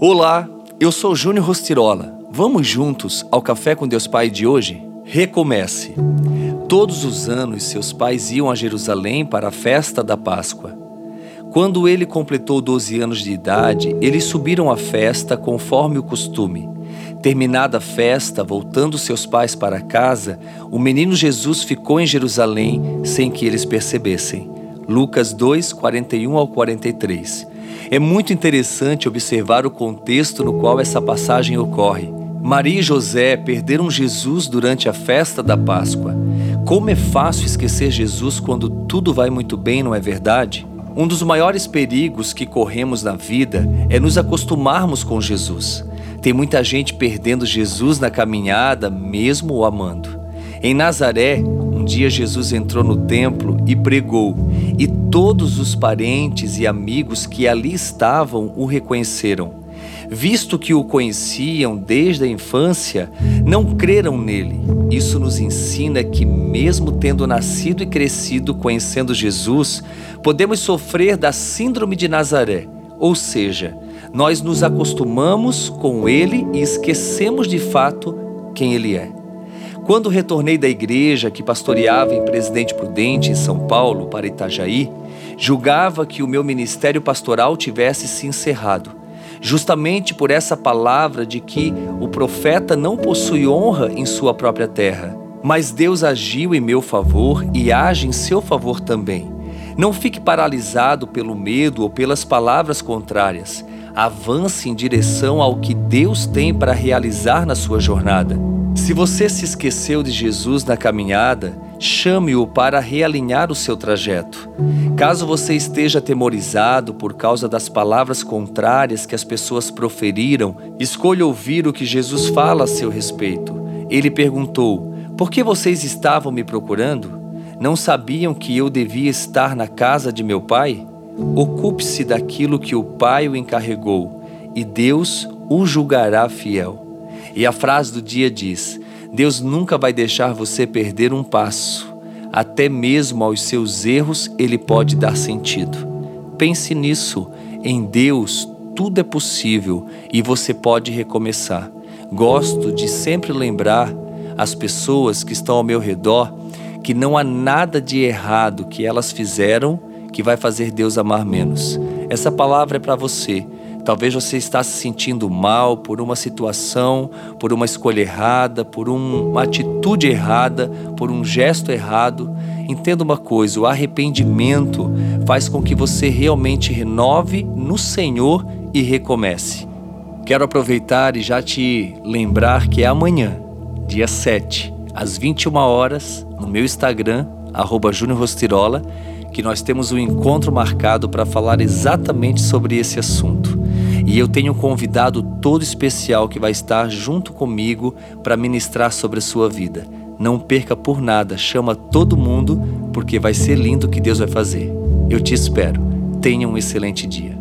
Olá, eu sou Júnior Rostirola. Vamos juntos ao Café com Deus Pai de hoje? Recomece. Todos os anos seus pais iam a Jerusalém para a festa da Páscoa. Quando ele completou 12 anos de idade, eles subiram à festa conforme o costume. Terminada a festa, voltando seus pais para casa, o menino Jesus ficou em Jerusalém sem que eles percebessem. Lucas 2, 41 ao 43. É muito interessante observar o contexto no qual essa passagem ocorre. Maria e José perderam Jesus durante a festa da Páscoa. Como é fácil esquecer Jesus quando tudo vai muito bem, não é verdade? Um dos maiores perigos que corremos na vida é nos acostumarmos com Jesus. Tem muita gente perdendo Jesus na caminhada, mesmo o amando. Em Nazaré, dia Jesus entrou no templo e pregou, e todos os parentes e amigos que ali estavam o reconheceram. Visto que o conheciam desde a infância, não creram nele. Isso nos ensina que, mesmo tendo nascido e crescido conhecendo Jesus, podemos sofrer da Síndrome de Nazaré, ou seja, nós nos acostumamos com ele e esquecemos de fato quem ele é. Quando retornei da igreja que pastoreava em Presidente Prudente, em São Paulo, para Itajaí, julgava que o meu ministério pastoral tivesse se encerrado, justamente por essa palavra de que o profeta não possui honra em sua própria terra. Mas Deus agiu em meu favor e age em seu favor também. Não fique paralisado pelo medo ou pelas palavras contrárias. Avance em direção ao que Deus tem para realizar na sua jornada. Se você se esqueceu de Jesus na caminhada, chame-o para realinhar o seu trajeto. Caso você esteja atemorizado por causa das palavras contrárias que as pessoas proferiram, escolha ouvir o que Jesus fala a seu respeito. Ele perguntou: Por que vocês estavam me procurando? Não sabiam que eu devia estar na casa de meu pai? Ocupe-se daquilo que o pai o encarregou, e Deus o julgará fiel. E a frase do dia diz: Deus nunca vai deixar você perder um passo. Até mesmo aos seus erros ele pode dar sentido. Pense nisso. Em Deus tudo é possível e você pode recomeçar. Gosto de sempre lembrar as pessoas que estão ao meu redor que não há nada de errado que elas fizeram que vai fazer Deus amar menos. Essa palavra é para você. Talvez você está se sentindo mal por uma situação, por uma escolha errada, por uma atitude errada, por um gesto errado. Entenda uma coisa: o arrependimento faz com que você realmente renove no Senhor e recomece. Quero aproveitar e já te lembrar que é amanhã, dia 7, às 21 horas, no meu Instagram, arroba que nós temos um encontro marcado para falar exatamente sobre esse assunto. E eu tenho um convidado todo especial que vai estar junto comigo para ministrar sobre a sua vida. Não perca por nada, chama todo mundo, porque vai ser lindo o que Deus vai fazer. Eu te espero. Tenha um excelente dia.